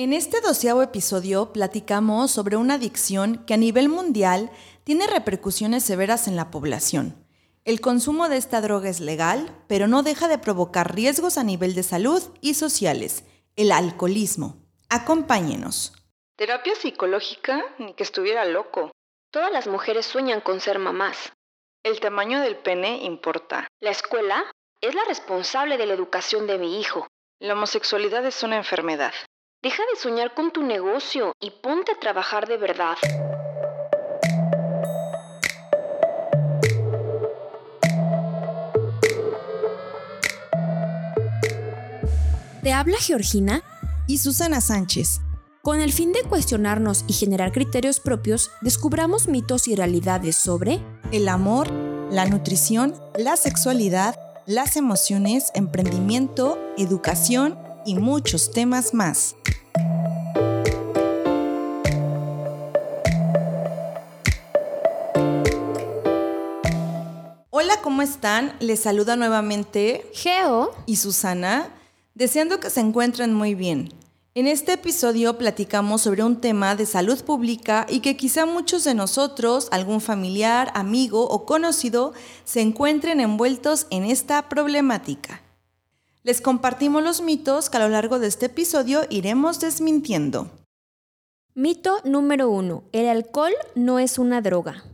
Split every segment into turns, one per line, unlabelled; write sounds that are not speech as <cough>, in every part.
En este doceavo episodio platicamos sobre una adicción que a nivel mundial tiene repercusiones severas en la población. El consumo de esta droga es legal, pero no deja de provocar riesgos a nivel de salud y sociales, el alcoholismo. Acompáñenos.
Terapia psicológica, ni que estuviera loco.
Todas las mujeres sueñan con ser mamás.
El tamaño del pene importa.
La escuela es la responsable de la educación de mi hijo.
La homosexualidad es una enfermedad.
Deja de soñar con tu negocio y ponte a trabajar de verdad.
Te habla Georgina
y Susana Sánchez.
Con el fin de cuestionarnos y generar criterios propios, descubramos mitos y realidades sobre
el amor, la nutrición, la sexualidad, las emociones, emprendimiento, educación y muchos temas más. Hola, ¿cómo están? Les saluda nuevamente
Geo
y Susana, deseando que se encuentren muy bien. En este episodio platicamos sobre un tema de salud pública y que quizá muchos de nosotros, algún familiar, amigo o conocido, se encuentren envueltos en esta problemática. Les compartimos los mitos que a lo largo de este episodio iremos desmintiendo.
Mito número 1. El alcohol no es una droga.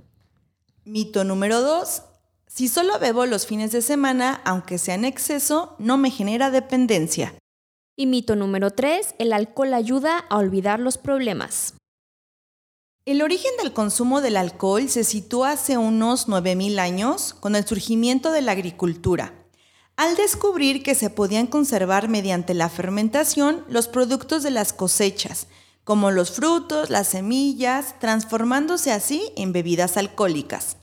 Mito número 2. Si solo bebo los fines de semana, aunque sea en exceso, no me genera dependencia.
Y mito número 3. El alcohol ayuda a olvidar los problemas.
El origen del consumo del alcohol se sitúa hace unos 9.000 años con el surgimiento de la agricultura al descubrir que se podían conservar mediante la fermentación los productos de las cosechas, como los frutos, las semillas, transformándose así en bebidas alcohólicas.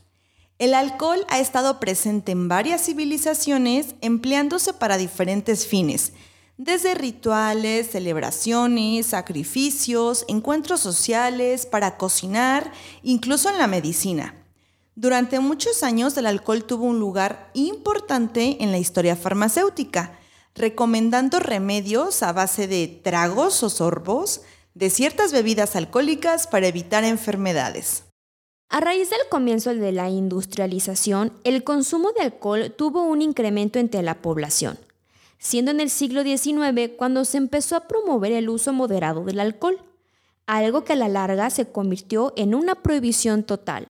El alcohol ha estado presente en varias civilizaciones empleándose para diferentes fines, desde rituales, celebraciones, sacrificios, encuentros sociales, para cocinar, incluso en la medicina. Durante muchos años el alcohol tuvo un lugar importante en la historia farmacéutica, recomendando remedios a base de tragos o sorbos de ciertas bebidas alcohólicas para evitar enfermedades.
A raíz del comienzo de la industrialización, el consumo de alcohol tuvo un incremento entre la población, siendo en el siglo XIX cuando se empezó a promover el uso moderado del alcohol, algo que a la larga se convirtió en una prohibición total.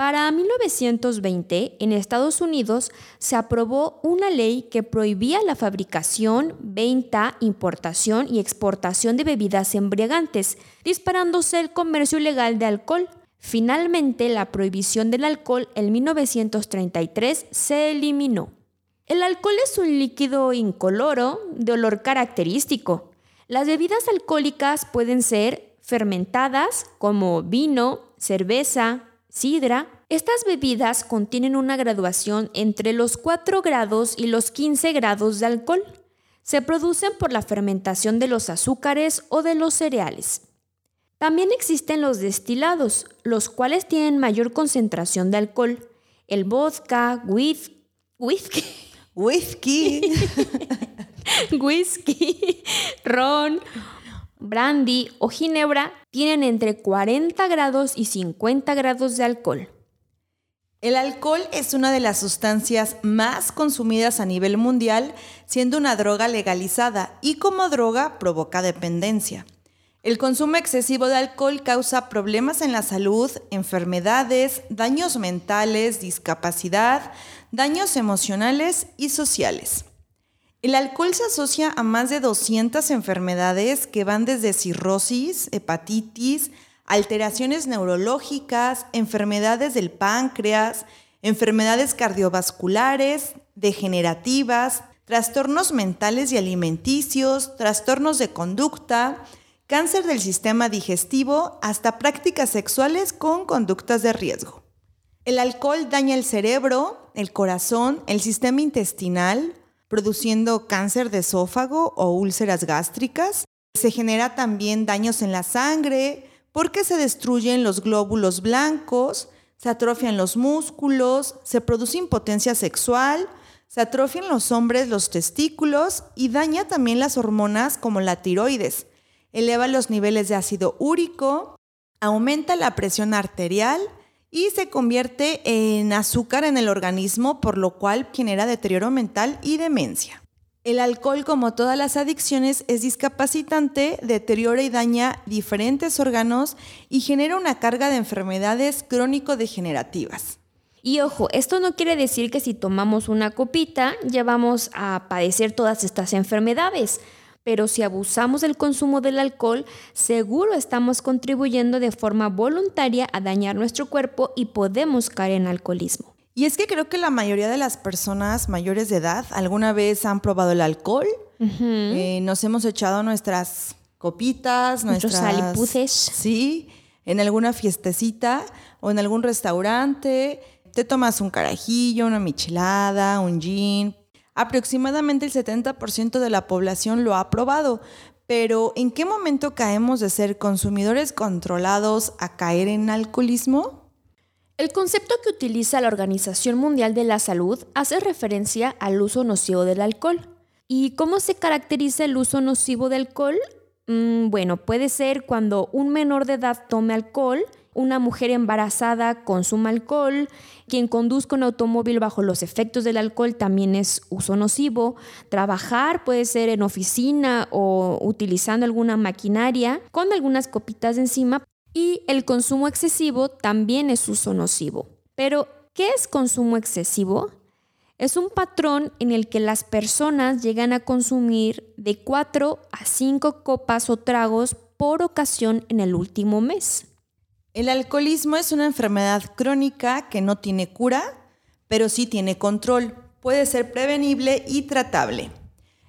Para 1920, en Estados Unidos se aprobó una ley que prohibía la fabricación, venta, importación y exportación de bebidas embriagantes, disparándose el comercio ilegal de alcohol. Finalmente, la prohibición del alcohol en 1933 se eliminó. El alcohol es un líquido incoloro de olor característico. Las bebidas alcohólicas pueden ser fermentadas como vino, cerveza, sidra. Estas bebidas contienen una graduación entre los 4 grados y los 15 grados de alcohol. Se producen por la fermentación de los azúcares o de los cereales. También existen los destilados, los cuales tienen mayor concentración de alcohol. El vodka, whisky, <laughs> whisky,
whisky,
whisky ron, brandy o ginebra tienen entre 40 grados y 50 grados de alcohol.
El alcohol es una de las sustancias más consumidas a nivel mundial, siendo una droga legalizada y como droga provoca dependencia. El consumo excesivo de alcohol causa problemas en la salud, enfermedades, daños mentales, discapacidad, daños emocionales y sociales. El alcohol se asocia a más de 200 enfermedades que van desde cirrosis, hepatitis, alteraciones neurológicas, enfermedades del páncreas, enfermedades cardiovasculares, degenerativas, trastornos mentales y alimenticios, trastornos de conducta, cáncer del sistema digestivo, hasta prácticas sexuales con conductas de riesgo. El alcohol daña el cerebro, el corazón, el sistema intestinal, produciendo cáncer de esófago o úlceras gástricas. Se genera también daños en la sangre porque se destruyen los glóbulos blancos, se atrofian los músculos, se produce impotencia sexual, se atrofian los hombres los testículos y daña también las hormonas como la tiroides, eleva los niveles de ácido úrico, aumenta la presión arterial y se convierte en azúcar en el organismo, por lo cual genera deterioro mental y demencia. El alcohol, como todas las adicciones, es discapacitante, deteriora y daña diferentes órganos y genera una carga de enfermedades crónico-degenerativas.
Y ojo, esto no quiere decir que si tomamos una copita ya vamos a padecer todas estas enfermedades, pero si abusamos del consumo del alcohol, seguro estamos contribuyendo de forma voluntaria a dañar nuestro cuerpo y podemos caer en alcoholismo.
Y es que creo que la mayoría de las personas mayores de edad alguna vez han probado el alcohol. Eh, nos hemos echado nuestras copitas,
nuestros
nuestras Sí, en alguna fiestecita o en algún restaurante. Te tomas un carajillo, una michelada, un gin. Aproximadamente el 70% de la población lo ha probado. Pero ¿en qué momento caemos de ser consumidores controlados a caer en alcoholismo?
El concepto que utiliza la Organización Mundial de la Salud hace referencia al uso nocivo del alcohol. ¿Y cómo se caracteriza el uso nocivo del alcohol? Mm, bueno, puede ser cuando un menor de edad tome alcohol, una mujer embarazada consuma alcohol, quien conduzca un automóvil bajo los efectos del alcohol también es uso nocivo, trabajar puede ser en oficina o utilizando alguna maquinaria con algunas copitas encima y el consumo excesivo también es uso nocivo. Pero, ¿qué es consumo excesivo? Es un patrón en el que las personas llegan a consumir de 4 a 5 copas o tragos por ocasión en el último mes.
El alcoholismo es una enfermedad crónica que no tiene cura, pero sí tiene control. Puede ser prevenible y tratable.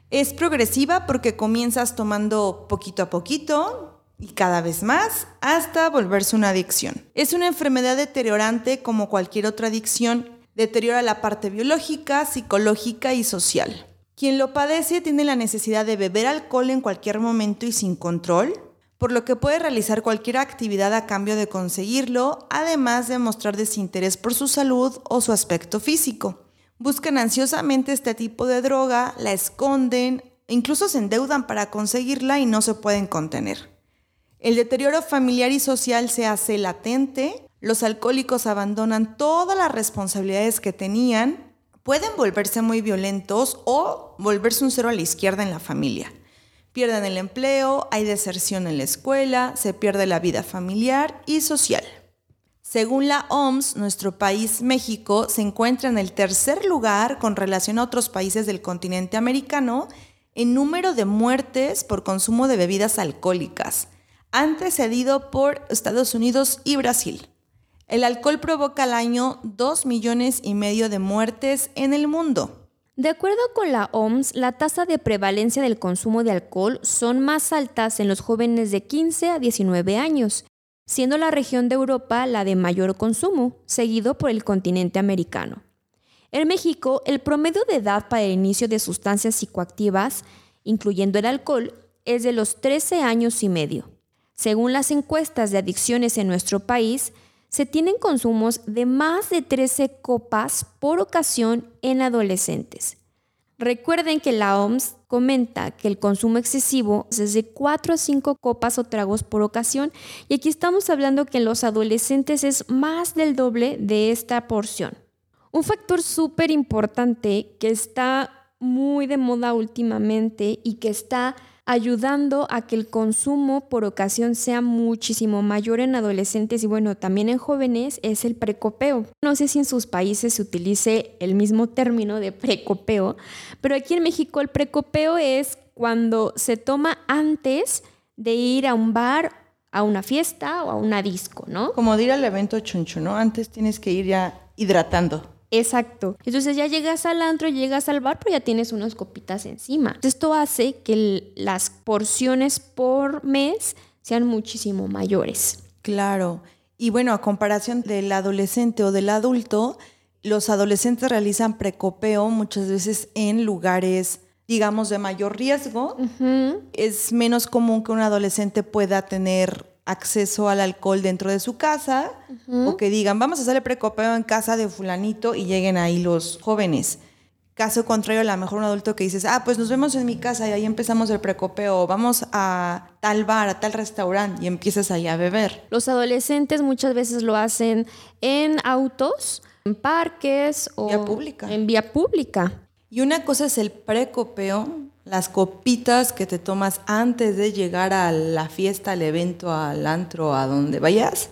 Es progresiva porque comienzas tomando poquito a poquito, y cada vez más hasta volverse una adicción. Es una enfermedad deteriorante como cualquier otra adicción. Deteriora la parte biológica, psicológica y social. Quien lo padece tiene la necesidad de beber alcohol en cualquier momento y sin control, por lo que puede realizar cualquier actividad a cambio de conseguirlo, además de mostrar desinterés por su salud o su aspecto físico. Buscan ansiosamente este tipo de droga, la esconden, incluso se endeudan para conseguirla y no se pueden contener. El deterioro familiar y social se hace latente, los alcohólicos abandonan todas las responsabilidades que tenían, pueden volverse muy violentos o volverse un cero a la izquierda en la familia. Pierden el empleo, hay deserción en la escuela, se pierde la vida familiar y social. Según la OMS, nuestro país, México, se encuentra en el tercer lugar con relación a otros países del continente americano en número de muertes por consumo de bebidas alcohólicas antecedido por Estados Unidos y Brasil. El alcohol provoca al año 2 millones y medio de muertes en el mundo.
De acuerdo con la OMS, la tasa de prevalencia del consumo de alcohol son más altas en los jóvenes de 15 a 19 años, siendo la región de Europa la de mayor consumo, seguido por el continente americano. En México, el promedio de edad para el inicio de sustancias psicoactivas, incluyendo el alcohol, es de los 13 años y medio. Según las encuestas de adicciones en nuestro país, se tienen consumos de más de 13 copas por ocasión en adolescentes. Recuerden que la OMS comenta que el consumo excesivo es de 4 a 5 copas o tragos por ocasión y aquí estamos hablando que en los adolescentes es más del doble de esta porción. Un factor súper importante que está muy de moda últimamente y que está ayudando a que el consumo por ocasión sea muchísimo mayor en adolescentes y bueno, también en jóvenes es el precopeo. No sé si en sus países se utilice el mismo término de precopeo, pero aquí en México el precopeo es cuando se toma antes de ir a un bar, a una fiesta o a una disco, ¿no?
Como de ir al evento chuncho, ¿no? Antes tienes que ir ya hidratando.
Exacto. Entonces ya llegas al antro, llegas al bar, pero ya tienes unas copitas encima. Esto hace que las porciones por mes sean muchísimo mayores.
Claro. Y bueno, a comparación del adolescente o del adulto, los adolescentes realizan precopeo muchas veces en lugares, digamos, de mayor riesgo. Es menos común que un adolescente pueda tener acceso al alcohol dentro de su casa o que digan, vamos a hacer el precopeo en casa de fulanito y lleguen ahí los jóvenes. Caso contrario, a lo mejor un adulto que dices, ah, pues nos vemos en mi casa y ahí empezamos el precopeo, vamos a tal bar, a tal restaurante y empiezas ahí a beber.
Los adolescentes muchas veces lo hacen en autos, en parques o
Vía pública.
en vía pública.
Y una cosa es el precopeo, las copitas que te tomas antes de llegar a la fiesta, al evento, al antro, a donde vayas.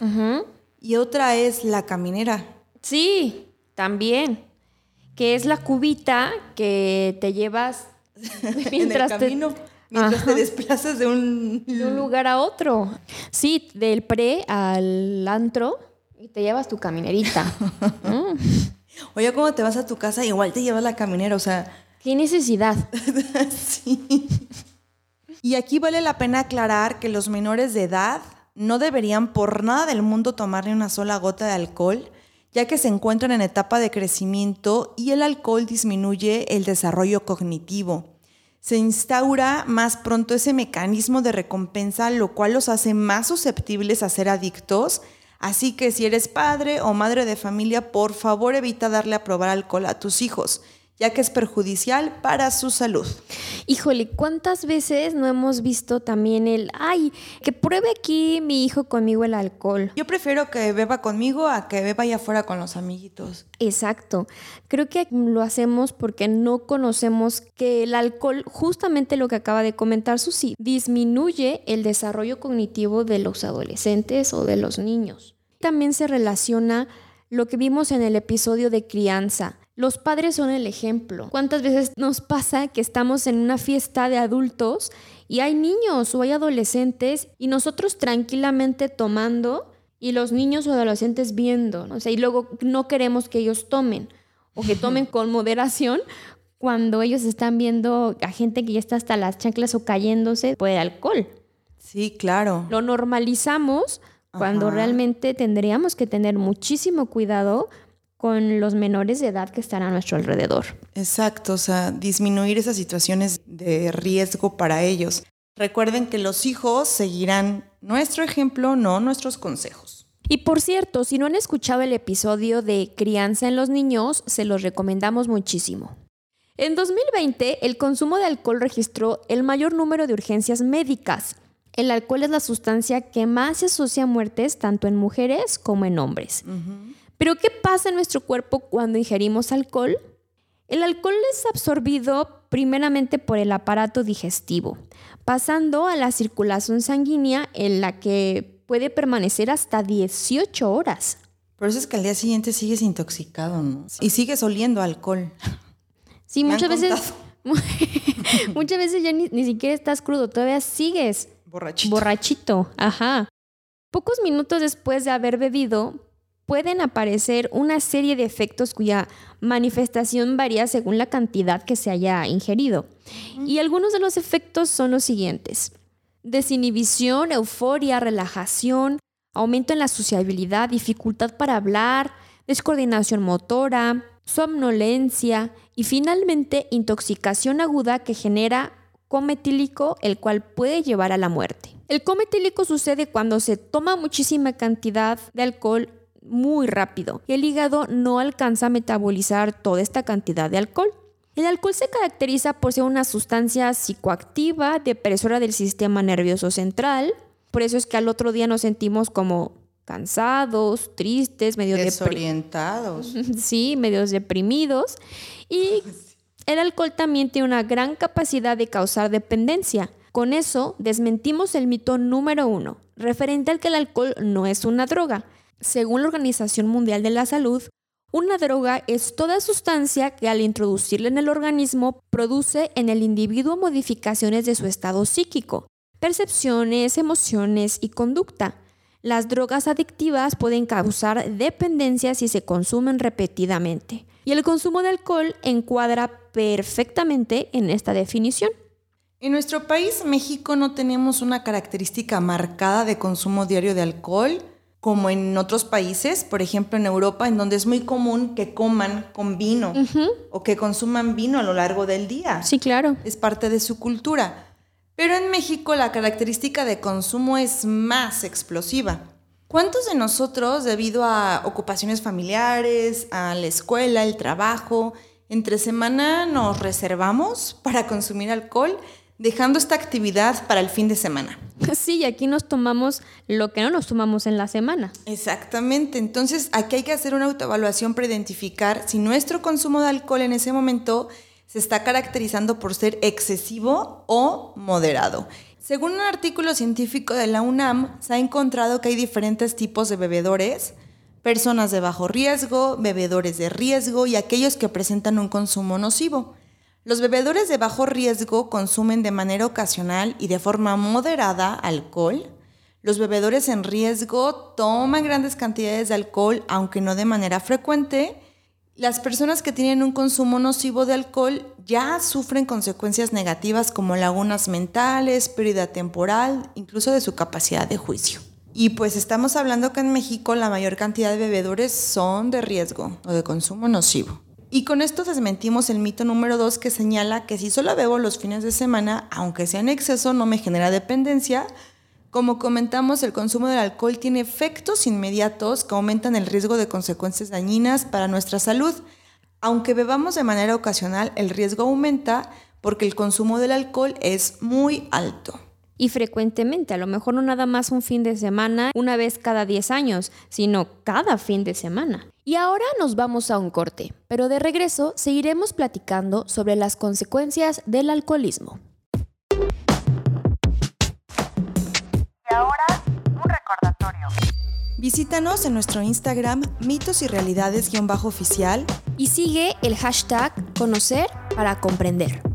Y otra es la caminera.
Sí, también. Que es la cubita que te llevas mientras <laughs>
en el
te-
mientras
Ajá.
te desplazas de un...
de un lugar a otro. Sí, del pre al antro y te llevas tu caminerita. <laughs> Mm,
Oye, ¿cómo te vas a tu casa? Igual te llevas la caminera, o sea...
¿Qué necesidad? <laughs>
sí. Y aquí vale la pena aclarar que los menores de edad no deberían por nada del mundo tomar ni una sola gota de alcohol, ya que se encuentran en etapa de crecimiento y el alcohol disminuye el desarrollo cognitivo. Se instaura más pronto ese mecanismo de recompensa, lo cual los hace más susceptibles a ser adictos. Así que si eres padre o madre de familia, por favor evita darle a probar alcohol a tus hijos, ya que es perjudicial para su salud.
Híjole, ¿cuántas veces no hemos visto también el, ay, que pruebe aquí mi hijo conmigo el alcohol?
Yo prefiero que beba conmigo a que beba allá afuera con los amiguitos.
Exacto. Creo que lo hacemos porque no conocemos que el alcohol, justamente lo que acaba de comentar Susi, disminuye el desarrollo cognitivo de los adolescentes o de los niños. También se relaciona lo que vimos en el episodio de crianza. Los padres son el ejemplo. ¿Cuántas veces nos pasa que estamos en una fiesta de adultos y hay niños o hay adolescentes y nosotros tranquilamente tomando y los niños o adolescentes viendo? ¿no? O sea, y luego no queremos que ellos tomen o que tomen <laughs> con moderación cuando ellos están viendo a gente que ya está hasta las chanclas o cayéndose por el alcohol.
Sí, claro.
Lo normalizamos cuando
Ajá.
realmente tendríamos que tener muchísimo cuidado con los menores de edad que están a nuestro alrededor.
Exacto, o sea, disminuir esas situaciones de riesgo para ellos. Recuerden que los hijos seguirán nuestro ejemplo, no nuestros consejos.
Y por cierto, si no han escuchado el episodio de Crianza en los niños, se los recomendamos muchísimo. En 2020, el consumo de alcohol registró el mayor número de urgencias médicas. El alcohol es la sustancia que más se asocia a muertes tanto en mujeres como en hombres. Pero ¿qué pasa en nuestro cuerpo cuando ingerimos alcohol? El alcohol es absorbido primeramente por el aparato digestivo, pasando a la circulación sanguínea en la que puede permanecer hasta 18 horas.
Por eso es que al día siguiente sigues intoxicado, ¿no? Y sigues oliendo alcohol.
Sí,
Me
muchas veces, <laughs> muchas veces ya ni, ni siquiera estás crudo, todavía sigues
Borrachito.
borrachito. Ajá. Pocos minutos después de haber bebido, pueden aparecer una serie de efectos cuya manifestación varía según la cantidad que se haya ingerido. Y algunos de los efectos son los siguientes. Desinhibición, euforia, relajación, aumento en la sociabilidad, dificultad para hablar, descoordinación motora, somnolencia y finalmente intoxicación aguda que genera cometílico, el cual puede llevar a la muerte. El cometílico sucede cuando se toma muchísima cantidad de alcohol muy rápido y el hígado no alcanza a metabolizar toda esta cantidad de alcohol. El alcohol se caracteriza por ser una sustancia psicoactiva, depresora del sistema nervioso central, por eso es que al otro día nos sentimos como cansados, tristes, medio.
Desorientados. <laughs>
Sí, medios deprimidos. Y el alcohol también tiene una gran capacidad de causar dependencia. Con eso desmentimos el mito número uno, referente al que el alcohol no es una droga. Según la Organización Mundial de la Salud, una droga es toda sustancia que al introducirla en el organismo produce en el individuo modificaciones de su estado psíquico, percepciones, emociones y conducta. Las drogas adictivas pueden causar dependencia si se consumen repetidamente. Y el consumo de alcohol encuadra perfectamente en esta definición.
En nuestro país, México, no tenemos una característica marcada de consumo diario de alcohol, como en otros países, por ejemplo en Europa, en donde es muy común que coman con vino o que consuman vino a lo largo del día.
Sí, claro.
Es parte de su cultura. Pero en México la característica de consumo es más explosiva. ¿Cuántos de nosotros, debido a ocupaciones familiares, a la escuela, el trabajo, Entre semana nos reservamos para consumir alcohol, dejando esta actividad para el fin de semana. <laughs>
Sí, y aquí nos tomamos lo que no nos tomamos en la semana.
Exactamente, entonces aquí hay que hacer una autoevaluación para identificar si nuestro consumo de alcohol en ese momento se está caracterizando por ser excesivo o moderado. Según un artículo científico de la UNAM, se ha encontrado que hay diferentes tipos de bebedores, personas de bajo riesgo, bebedores de riesgo y aquellos que presentan un consumo nocivo. Los bebedores de bajo riesgo consumen de manera ocasional y de forma moderada alcohol. Los bebedores en riesgo toman grandes cantidades de alcohol, aunque no de manera frecuente. Las personas que tienen un consumo nocivo de alcohol ya sufren consecuencias negativas como lagunas mentales, pérdida temporal, incluso de su capacidad de juicio. Y pues estamos hablando que en México la mayor cantidad de bebedores son de riesgo o de consumo nocivo. Y con esto desmentimos el mito número dos que señala que si solo bebo los fines de semana, aunque sea en exceso, no me genera dependencia. Como comentamos, el consumo del alcohol tiene efectos inmediatos que aumentan el riesgo de consecuencias dañinas para nuestra salud. Aunque bebamos de manera ocasional, el riesgo aumenta porque el consumo del alcohol es muy alto
y frecuentemente, a lo mejor no nada más un fin de semana, una vez cada 10 años, sino cada fin de semana.
Y ahora nos vamos a un corte, pero de regreso seguiremos platicando sobre las consecuencias del alcoholismo.
Y ahora, un recordatorio.
Visítanos en nuestro Instagram mitos y realidades-oficial
y sigue el hashtag conocer para comprender.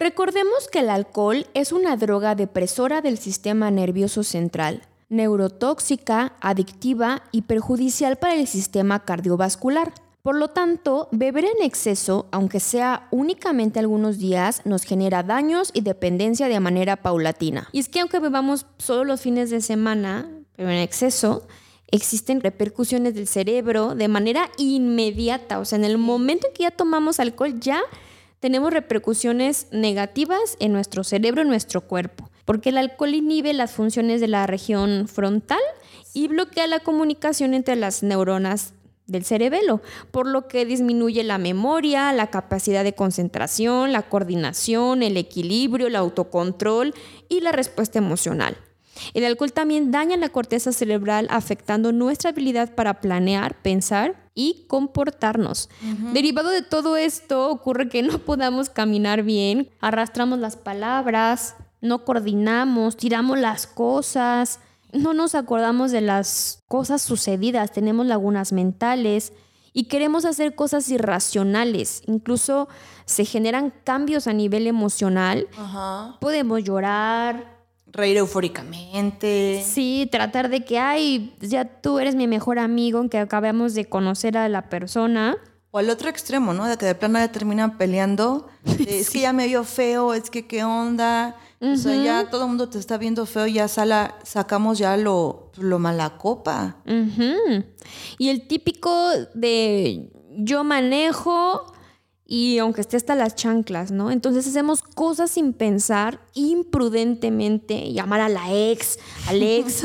Recordemos que el alcohol es una droga depresora del sistema nervioso central, neurotóxica, adictiva y perjudicial para el sistema cardiovascular. Por lo tanto, beber en exceso, aunque sea únicamente algunos días, nos genera daños y dependencia de manera paulatina. Y es que aunque bebamos solo los fines de semana, pero en exceso, existen repercusiones del cerebro de manera inmediata. O sea, en el momento en que ya tomamos alcohol, ya tenemos repercusiones negativas en nuestro cerebro, en nuestro cuerpo, porque el alcohol inhibe las funciones de la región frontal y bloquea la comunicación entre las neuronas del cerebelo, por lo que disminuye la memoria, la capacidad de concentración, la coordinación, el equilibrio, el autocontrol y la respuesta emocional. El alcohol también daña la corteza cerebral afectando nuestra habilidad para planear, pensar y comportarnos. Derivado de todo esto ocurre que no podamos caminar bien, arrastramos las palabras, no coordinamos, tiramos las cosas, no nos acordamos de las cosas sucedidas, tenemos lagunas mentales y queremos hacer cosas irracionales. Incluso se generan cambios a nivel emocional. Podemos llorar,
reír eufóricamente.
Sí, tratar de que, ay, ya tú eres mi mejor amigo, aunque acabamos de conocer a la persona.
O al otro extremo, ¿no? De que de plano ya terminan peleando. <laughs> Es que ya me vio feo, es que qué onda. O sea, ya todo el mundo te está viendo feo, ya sala, sacamos ya lo, lo mala copa.
Y el típico de yo manejo, y aunque esté hasta las chanclas, ¿no? Entonces hacemos cosas sin pensar, imprudentemente, llamar a la ex, al ex.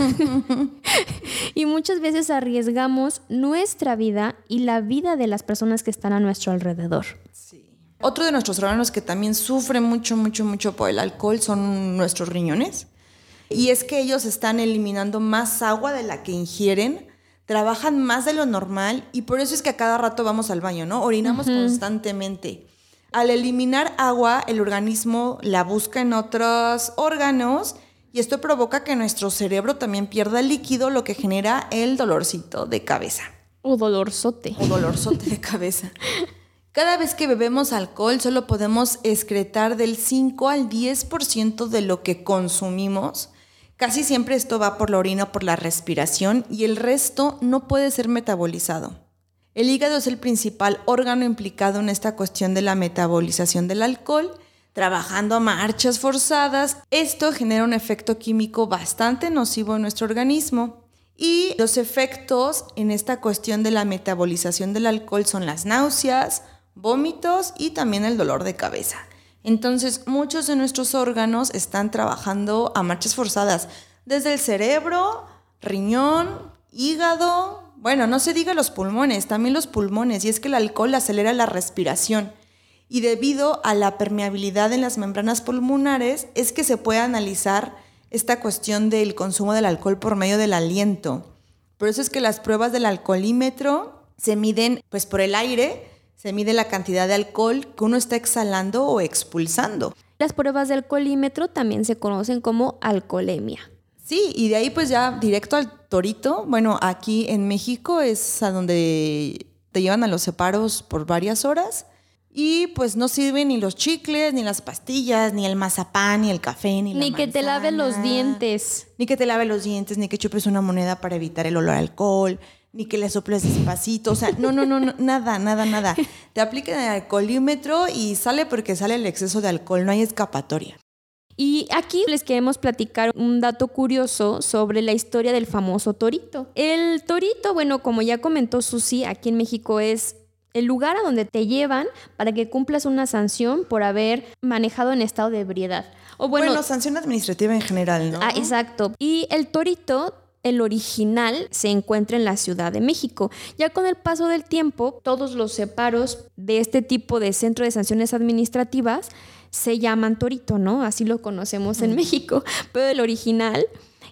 <laughs> y muchas veces arriesgamos nuestra vida y la vida de las personas que están a nuestro alrededor.
Sí. Otro de nuestros órganos que también sufre mucho, mucho, mucho por el alcohol son nuestros riñones. Y es que ellos están eliminando más agua de la que ingieren trabajan más de lo normal y por eso es que a cada rato vamos al baño, ¿no? Orinamos constantemente. Al eliminar agua, el organismo la busca en otros órganos y esto provoca que nuestro cerebro también pierda líquido, lo que genera el dolorcito de cabeza.
O dolorzote.
O dolorzote de cabeza. Cada vez que bebemos alcohol solo podemos excretar del 5 al 10% de lo que consumimos Casi siempre esto va por la orina o por la respiración y el resto no puede ser metabolizado. El hígado es el principal órgano implicado en esta cuestión de la metabolización del alcohol. Trabajando a marchas forzadas, esto genera un efecto químico bastante nocivo en nuestro organismo. Y los efectos en esta cuestión de la metabolización del alcohol son las náuseas, vómitos y también el dolor de cabeza. Entonces, muchos de nuestros órganos están trabajando a marchas forzadas, desde el cerebro, riñón, hígado, Bueno, no se diga los pulmones, también los pulmones, y es que el alcohol acelera la respiración. Y debido a la permeabilidad en las membranas pulmonares, es que se puede analizar esta cuestión del consumo del alcohol por medio del aliento. Por eso es que las pruebas del alcoholímetro se miden pues por el aire, se mide la cantidad de alcohol que uno está exhalando o expulsando.
Las pruebas del alcoholímetro también se conocen como alcoholemia.
Sí, y de ahí pues ya directo al torito. Bueno, aquí en México es a donde te llevan a los separos por varias horas y pues no sirven ni los chicles, ni las pastillas, ni el mazapán, ni el café, ni,
Ni
la
que te lave los dientes.
Ni que te lave los dientes, ni que chupes una moneda para evitar el olor a alcohol, ni que le soples despacito. O sea, no, no, no, no, nada, nada, nada. Te aplican el alcoholímetro y sale porque sale el exceso de alcohol, no hay escapatoria.
Y aquí les queremos platicar un dato curioso sobre la historia del famoso torito. El torito, bueno, como ya comentó Susi, aquí en México es el lugar a donde te llevan para que cumplas una sanción por haber manejado en estado de ebriedad. O
Bueno,
bueno,
sanción administrativa en general, ¿no?
ah, exacto. Y el torito el original se encuentra en la Ciudad de México. Ya con el paso del tiempo, todos los separos de este tipo de centro de sanciones administrativas se llaman torito, ¿no? Así lo conocemos en México. Pero el original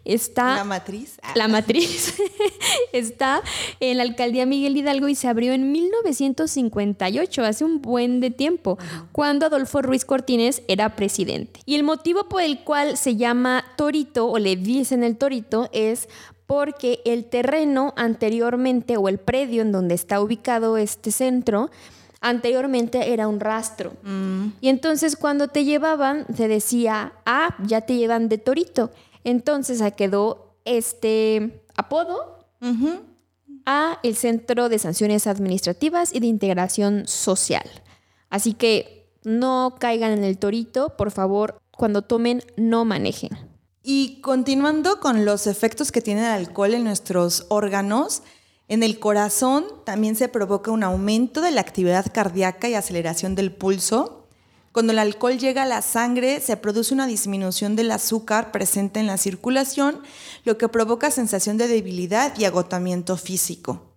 está...
La matriz. Ah.
La matriz <laughs> está en la alcaldía Miguel Hidalgo y se abrió en 1958, hace un buen de tiempo, cuando Adolfo Ruiz Cortines era presidente. Y el motivo por el cual se llama Torito o le dicen el Torito es porque el terreno anteriormente o el predio en donde está ubicado este centro anteriormente era un rastro. Y entonces cuando te llevaban se decía, ah, ya te llevan de Torito. Entonces se quedó este apodo
Ujú.
a el Centro de Sanciones Administrativas y de Integración Social. Así que no caigan en el torito, por favor, cuando tomen, no manejen.
Y continuando con los efectos que tiene el alcohol en nuestros órganos, en el corazón también se provoca un aumento de la actividad cardíaca y aceleración del pulso. Cuando el alcohol llega a la sangre, se produce una disminución del azúcar presente en la circulación, lo que provoca sensación de debilidad y agotamiento físico.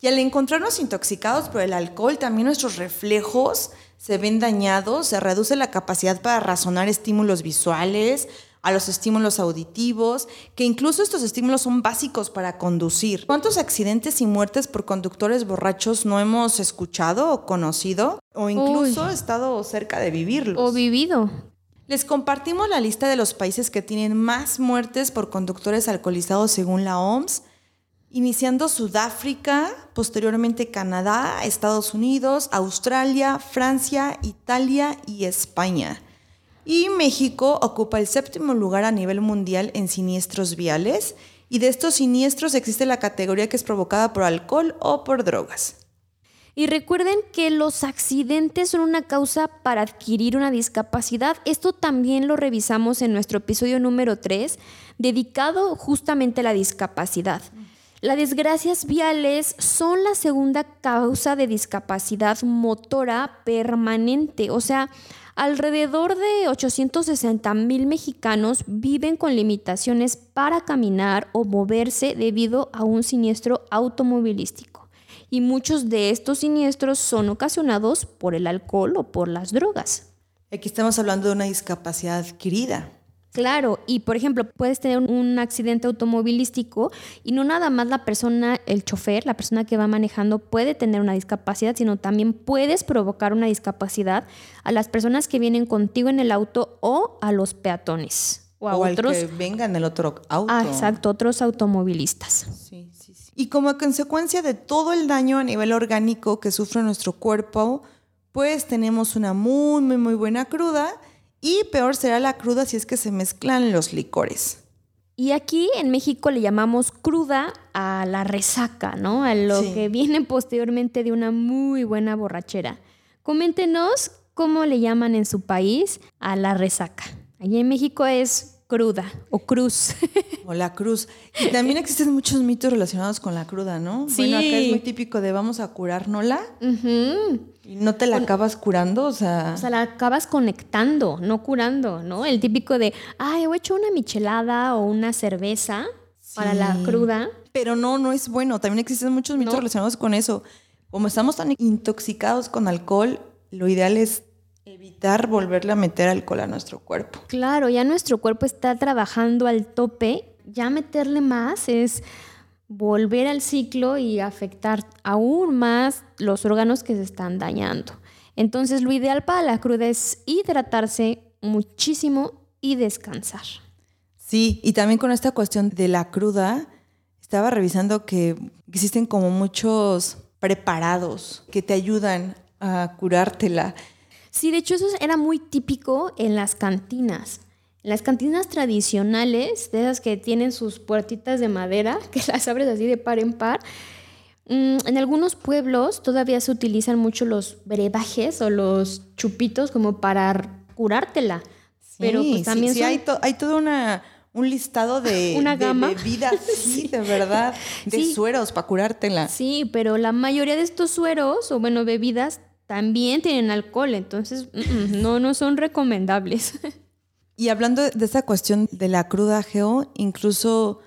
Y al encontrarnos intoxicados por el alcohol, también nuestros reflejos se ven dañados, se reduce la capacidad para razonar estímulos visuales, a los estímulos auditivos, que incluso estos estímulos son básicos para conducir. ¿Cuántos accidentes y muertes por conductores borrachos no hemos escuchado o conocido? O incluso estado cerca de vivirlos.
O vivido.
Les compartimos la lista de los países que tienen más muertes por conductores alcoholizados según la OMS, iniciando Sudáfrica, posteriormente Canadá, Estados Unidos, Australia, Francia, Italia y España. Y México ocupa el séptimo lugar a nivel mundial en siniestros viales, y de estos siniestros existe la categoría que es provocada por alcohol o por drogas.
Y recuerden que los accidentes son una causa para adquirir una discapacidad. Esto también lo revisamos en nuestro episodio número 3, dedicado justamente a la discapacidad. Las desgracias viales son la segunda causa de discapacidad motora permanente. O sea, alrededor de 860 mil mexicanos viven con limitaciones para caminar o moverse debido a un siniestro automovilístico. Y muchos de estos siniestros son ocasionados por el alcohol o por las drogas.
Aquí estamos hablando de una discapacidad adquirida.
Claro, y por ejemplo, puedes tener un accidente automovilístico y no nada más la persona, el chofer, la persona que va manejando puede tener una discapacidad, sino también puedes provocar una discapacidad a las personas que vienen contigo en el auto o a los peatones o a
o
otros.
al que venga en el otro auto.
Ah, exacto, otros automovilistas.
Sí, sí, sí. Y como consecuencia de todo el daño a nivel orgánico que sufre nuestro cuerpo, pues tenemos una muy, muy, muy buena cruda y peor será la cruda si es que se mezclan los licores.
Y aquí en México le llamamos cruda a la resaca, ¿no? A lo
Sí.
que viene posteriormente de una muy buena borrachera. Coméntenos cómo le llaman en su país a la resaca. Allí en México es cruda o cruz. <laughs>
O la cruz. Y también existen muchos mitos relacionados con la cruda, ¿no?
Sí.
Bueno, acá es muy típico de vamos a curárnosla
Ujú.
y no te la acabas curando, o sea...
O sea, la acabas conectando, no curando, ¿no? El típico de, ay, he hecho una michelada o una cerveza para la cruda.
Pero no, no es bueno. También existen muchos mitos
No.
relacionados con eso. Como estamos tan intoxicados con alcohol, lo ideal es evitar volverle a meter alcohol a nuestro cuerpo.
Claro, ya nuestro cuerpo está trabajando al tope, ya meterle más es volver al ciclo y afectar aún más los órganos que se están dañando. Entonces, lo ideal para la cruda es hidratarse muchísimo y descansar.
Sí, y también con esta cuestión de la cruda, estaba revisando que existen como muchos preparados que te ayudan a curártela.
Sí, de hecho eso era muy típico en las cantinas. En las cantinas tradicionales, de esas que tienen sus puertitas de madera, <laughs> que las abres así de par en par, mm, en algunos pueblos todavía se utilizan mucho los brebajes o los chupitos como para curártela. Pero
Sí,
pues
sí,
también
sí,
son-
hay, to- hay todo una, un listado de, <laughs>
Una
de
gama.
bebidas, <laughs> sí, de verdad, de
Sí.
sueros para curártela.
Sí, pero la mayoría de estos sueros o bueno, bebidas también tienen alcohol, entonces mm, mm, no, no son recomendables. <laughs>
Y hablando de esa cuestión de la cruda geo, incluso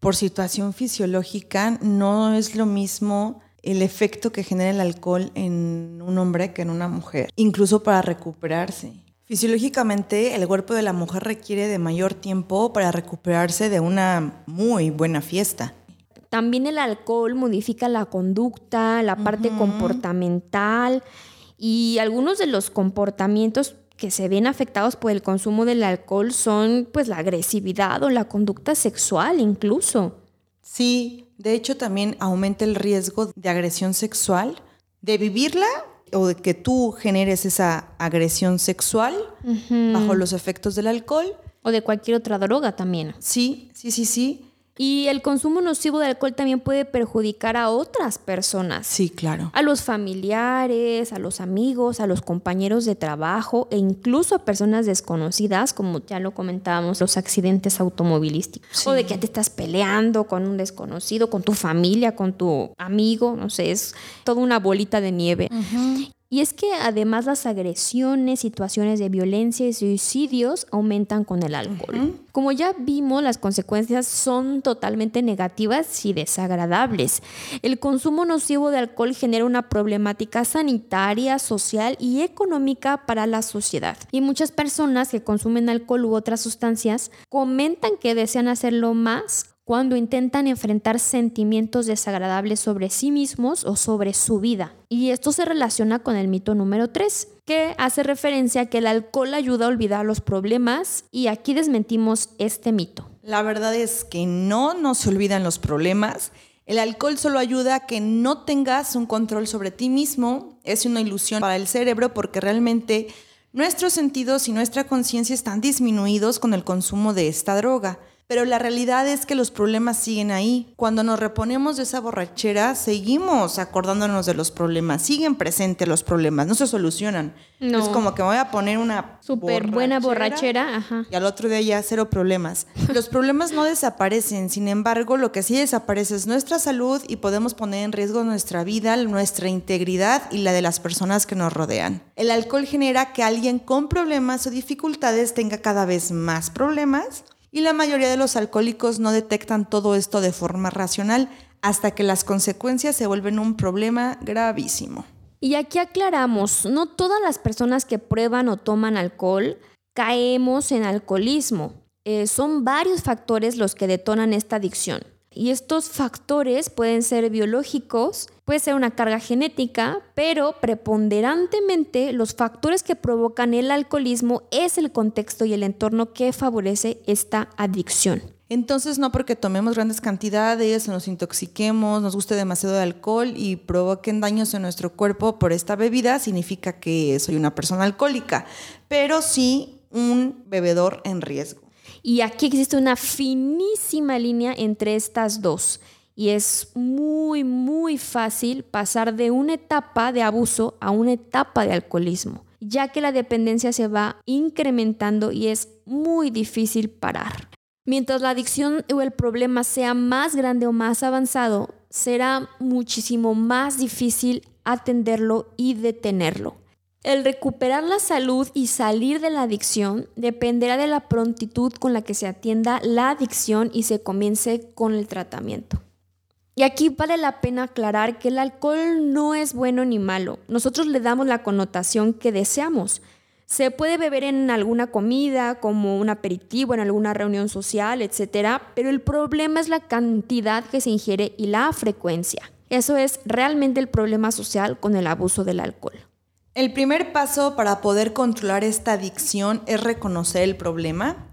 por situación fisiológica, no es lo mismo el efecto que genera el alcohol en un hombre que en una mujer, incluso para recuperarse. Fisiológicamente, el cuerpo de la mujer requiere de mayor tiempo para recuperarse de una muy buena fiesta.
También el alcohol modifica la conducta, la parte comportamental y algunos de los comportamientos que se ven afectados por el consumo del alcohol son pues la agresividad o la conducta sexual incluso.
Sí, de hecho también aumenta el riesgo de agresión sexual, de vivirla o de que tú generes esa agresión sexual bajo los efectos del alcohol.
O de cualquier otra droga también.
Sí, sí, sí, sí.
Y el consumo nocivo de alcohol también puede perjudicar a otras personas.
Sí, claro.
A los familiares, a los amigos, a los compañeros de trabajo e incluso a personas desconocidas, como ya lo comentábamos, los accidentes automovilísticos. O de que te estás peleando con un desconocido, con tu familia, con tu amigo, no sé, es toda una bolita de nieve. Y es que además las agresiones, situaciones de violencia y suicidios aumentan con el alcohol. Como ya vimos, las consecuencias son totalmente negativas y desagradables. El consumo nocivo de alcohol genera una problemática sanitaria, social y económica para la sociedad. Y muchas personas que consumen alcohol u otras sustancias comentan que desean hacerlo más cuando intentan enfrentar sentimientos desagradables sobre sí mismos o sobre su vida. Y esto se relaciona con el mito número 3, que hace referencia a que el alcohol ayuda a olvidar los problemas y aquí desmentimos este mito.
La verdad es que no, no se olvidan los problemas. El alcohol solo ayuda a que no tengas un control sobre ti mismo. Es una ilusión para el cerebro porque realmente nuestros sentidos y nuestra conciencia están disminuidos con el consumo de esta droga. Pero la realidad es que los problemas siguen ahí. Cuando nos reponemos de esa borrachera, seguimos acordándonos de los problemas. Siguen presentes los problemas, no se solucionan.
No.
Es como que me voy a poner una
Súper buena borrachera, ajá.
y al otro día ya cero problemas. <laughs> Los problemas no desaparecen, sin embargo, lo que sí desaparece es nuestra salud y podemos poner en riesgo nuestra vida, nuestra integridad y la de las personas que nos rodean. El alcohol genera que alguien con problemas o dificultades tenga cada vez más problemas y la mayoría de los alcohólicos no detectan todo esto de forma racional hasta que las consecuencias se vuelven un problema gravísimo.
Y aquí aclaramos, no todas las personas que prueban o toman alcohol caemos en alcoholismo. Eh, son varios factores los que detonan esta adicción. Y estos factores pueden ser biológicos, puede ser una carga genética, pero preponderantemente los factores que provocan el alcoholismo es el contexto y el entorno que favorece esta adicción.
Entonces, no porque tomemos grandes cantidades, nos intoxiquemos, nos guste demasiado de alcohol y provoquen daños en nuestro cuerpo por esta bebida, significa que soy una persona alcohólica, pero sí un bebedor en riesgo.
Y aquí existe una finísima línea entre estas dos. Y es muy, muy fácil pasar de una etapa de abuso a una etapa de alcoholismo, ya que la dependencia se va incrementando y es muy difícil parar. Mientras la adicción o el problema sea más grande o más avanzado, será muchísimo más difícil atenderlo y detenerlo. El recuperar la salud y salir de la adicción dependerá de la prontitud con la que se atienda la adicción y se comience con el tratamiento. Y aquí vale la pena aclarar que el alcohol no es bueno ni malo. Nosotros le damos la connotación que deseamos. Se puede beber en alguna comida, como un aperitivo, en alguna reunión social, etc. Pero el problema es la cantidad que se ingiere y la frecuencia. Eso es realmente el problema social con el abuso del alcohol.
El primer paso para poder controlar esta adicción es reconocer el problema.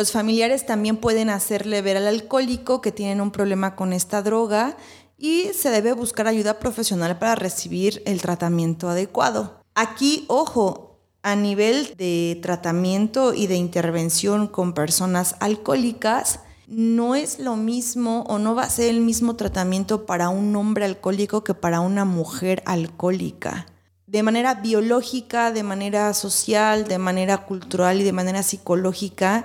Los familiares también pueden hacerle ver al alcohólico que tienen un problema con esta droga y se debe buscar ayuda profesional para recibir el tratamiento adecuado. Aquí, ojo, a nivel de tratamiento y de intervención con personas alcohólicas, no es lo mismo o no va a ser el mismo tratamiento para un hombre alcohólico que para una mujer alcohólica. De manera biológica, de manera social, de manera cultural y de manera psicológica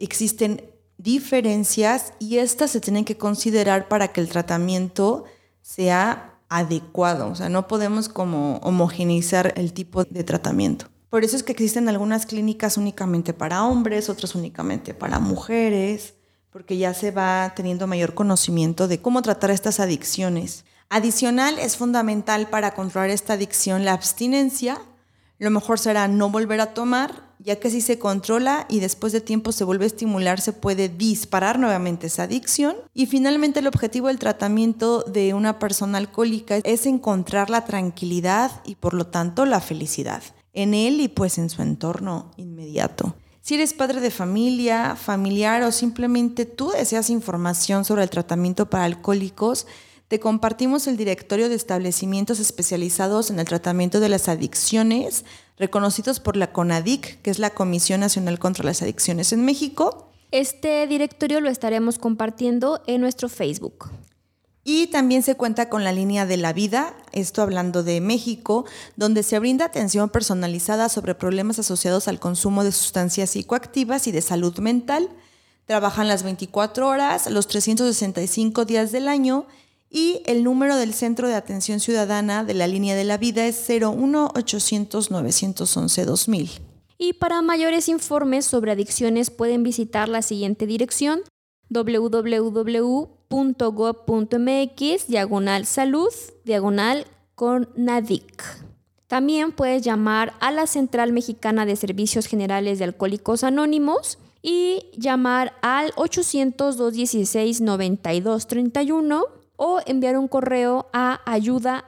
existen diferencias y estas se tienen que considerar para que el tratamiento sea adecuado. O sea, no podemos como homogeneizar el tipo de tratamiento. Por eso es que existen algunas clínicas únicamente para hombres, otras únicamente para mujeres, porque ya se va teniendo mayor conocimiento de cómo tratar estas adicciones. Adicional, es fundamental para controlar esta adicción la abstinencia. Lo mejor será no volver a tomar, ya que si se controla y después de tiempo se vuelve a estimular, se puede disparar nuevamente esa adicción. Y finalmente, el objetivo del tratamiento de una persona alcohólica es encontrar la tranquilidad y por lo tanto la felicidad en él y pues en su entorno inmediato. Si eres padre de familia, familiar o simplemente tú deseas información sobre el tratamiento para alcohólicos, te compartimos el directorio de establecimientos especializados en el tratamiento de las adicciones, reconocidos por la CONADIC, que es la Comisión Nacional contra las Adicciones en México.
Este directorio lo estaremos compartiendo en nuestro Facebook.
Y también se cuenta con la línea de la vida, esto hablando de México, donde se brinda atención personalizada sobre problemas asociados al consumo de sustancias psicoactivas y de salud mental. Trabajan las 24 horas, los 365 días del año y el número del Centro de Atención Ciudadana de la línea de la vida es 01 800 911 2000.
Y para mayores informes sobre adicciones pueden visitar la siguiente dirección www .gov.mx diagonal salud diagonal con NADIC. También puedes llamar a la Central Mexicana de Servicios Generales de Alcohólicos Anónimos y llamar al 800-216-9231 o enviar un correo a ayuda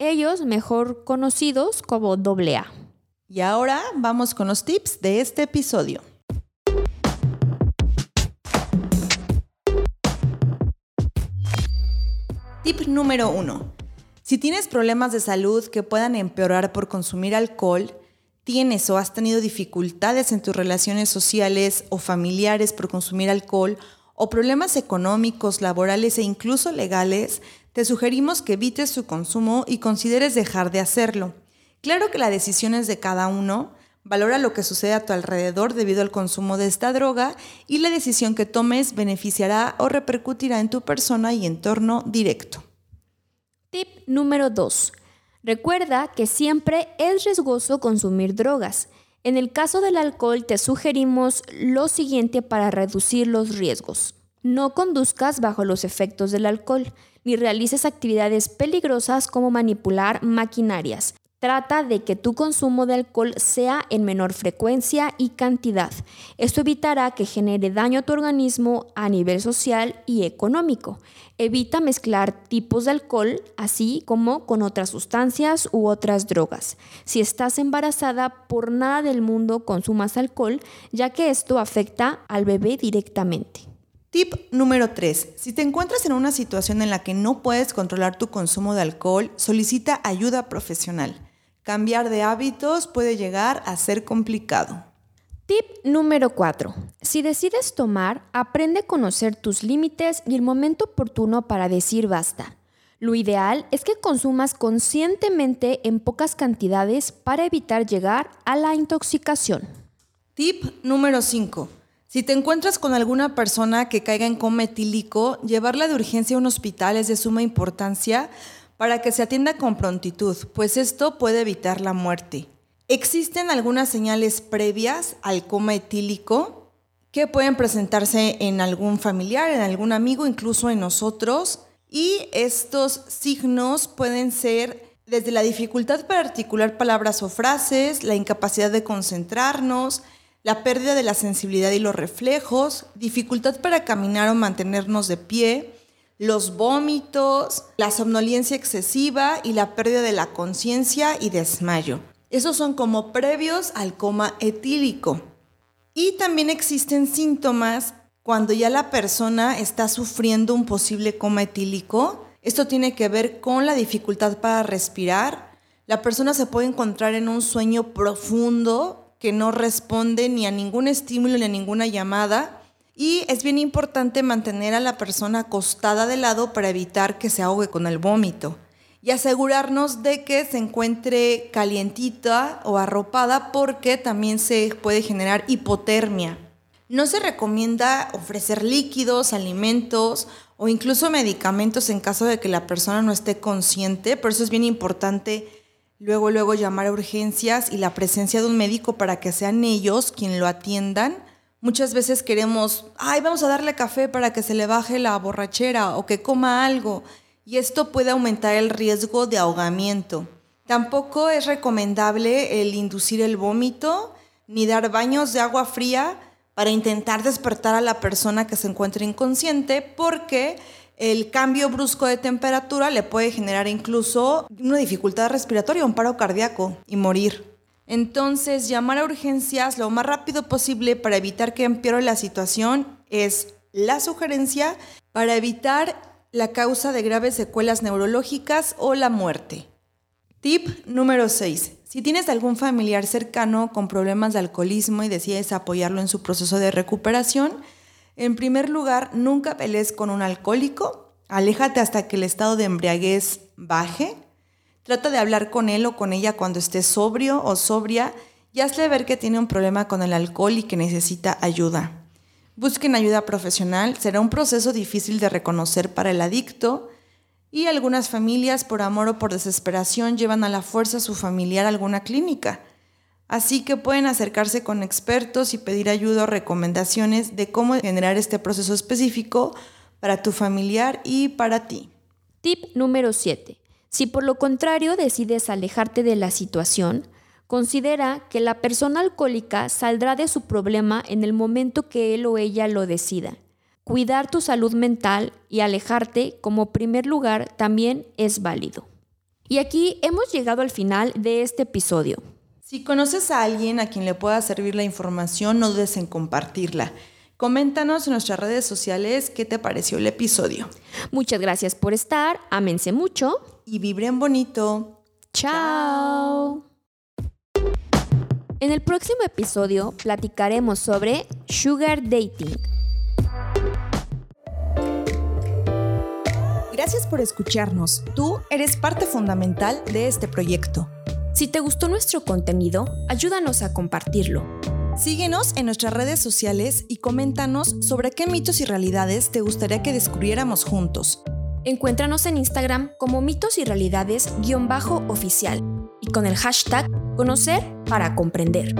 Ellos mejor conocidos como AA.
Y ahora vamos con los tips de este episodio. Tip número 1. Si tienes problemas de salud que puedan empeorar por consumir alcohol, tienes o has tenido dificultades en tus relaciones sociales o familiares por consumir alcohol, o problemas económicos, laborales e incluso legales, te sugerimos que evites su consumo y consideres dejar de hacerlo. Claro que la decisión es de cada uno, valora lo que sucede a tu alrededor debido al consumo de esta droga y la decisión que tomes beneficiará o repercutirá en tu persona y entorno directo.
Tip número 2. Recuerda que siempre es riesgoso consumir drogas. En el caso del alcohol te sugerimos lo siguiente para reducir los riesgos. No conduzcas bajo los efectos del alcohol, ni realices actividades peligrosas como manipular maquinarias, Trata de que tu consumo de alcohol sea en menor frecuencia y cantidad. Esto evitará que genere daño a tu organismo a nivel social y económico. Evita mezclar tipos de alcohol, así como con otras sustancias u otras drogas. Si estás embarazada, por nada del mundo consumas alcohol, ya que esto afecta al bebé directamente.
Tip número 3. Si te encuentras en una situación en la que no puedes controlar tu consumo de alcohol, solicita ayuda profesional. Cambiar de hábitos puede llegar a ser complicado.
Tip número 4. Si decides tomar, aprende a conocer tus límites y el momento oportuno para decir basta. Lo ideal es que consumas conscientemente en pocas cantidades para evitar llegar a la intoxicación.
Tip número 5. Si te encuentras con alguna persona que caiga en coma etílico, llevarla de urgencia a un hospital es de suma importancia para que se atienda con prontitud, pues esto puede evitar la muerte. Existen algunas señales previas al coma etílico que pueden presentarse en algún familiar, en algún amigo, incluso en nosotros. Y estos signos pueden ser desde la dificultad para articular palabras o frases, la incapacidad de concentrarnos, la pérdida de la sensibilidad y los reflejos, dificultad para caminar o mantenernos de pie, los vómitos, la somnolencia excesiva y la pérdida de la conciencia y desmayo. Esos son como previos al coma etílico. Y también existen síntomas cuando ya la persona está sufriendo un posible coma etílico. Esto tiene que ver con la dificultad para respirar. La persona se puede encontrar en un sueño profundo que no responde ni a ningún estímulo ni a ninguna llamada y es bien importante mantener a la persona acostada de lado para evitar que se ahogue con el vómito. Y asegurarnos de que se encuentre calientita o arropada porque también se puede generar hipotermia. No se recomienda ofrecer líquidos, alimentos o incluso medicamentos en caso de que la persona no esté consciente. Por eso es bien importante luego, luego llamar a urgencias y la presencia de un médico para que sean ellos quien lo atiendan Muchas veces queremos, ay, vamos a darle café para que se le baje la borrachera o que coma algo. Y esto puede aumentar el riesgo de ahogamiento. Tampoco es recomendable el inducir el vómito ni dar baños de agua fría para intentar despertar a la persona que se encuentra inconsciente porque el cambio brusco de temperatura le puede generar incluso una dificultad respiratoria, un paro cardíaco y morir. Entonces, llamar a urgencias lo más rápido posible para evitar que empeore la situación es la sugerencia para evitar la causa de graves secuelas neurológicas o la muerte. Tip número 6. Si tienes algún familiar cercano con problemas de alcoholismo y decides apoyarlo en su proceso de recuperación, en primer lugar, nunca pelees con un alcohólico, aléjate hasta que el estado de embriaguez baje Trata de hablar con él o con ella cuando esté sobrio o sobria y hazle ver que tiene un problema con el alcohol y que necesita ayuda. Busquen ayuda profesional, será un proceso difícil de reconocer para el adicto y algunas familias por amor o por desesperación llevan a la fuerza a su familiar a alguna clínica. Así que pueden acercarse con expertos y pedir ayuda o recomendaciones de cómo generar este proceso específico para tu familiar y para ti.
Tip número 7. Si por lo contrario decides alejarte de la situación, considera que la persona alcohólica saldrá de su problema en el momento que él o ella lo decida. Cuidar tu salud mental y alejarte como primer lugar también es válido. Y aquí hemos llegado al final de este episodio.
Si conoces a alguien a quien le pueda servir la información, no dudes en compartirla. Coméntanos en nuestras redes sociales qué te pareció el episodio.
Muchas gracias por estar, ámense mucho
y vibren bonito.
Chao. En el próximo episodio platicaremos sobre Sugar Dating.
Gracias por escucharnos. Tú eres parte fundamental de este proyecto.
Si te gustó nuestro contenido, ayúdanos a compartirlo.
Síguenos en nuestras redes sociales y coméntanos sobre qué mitos y realidades te gustaría que descubriéramos juntos.
Encuéntranos en Instagram como mitos y realidades-oficial y con el hashtag conocer para comprender.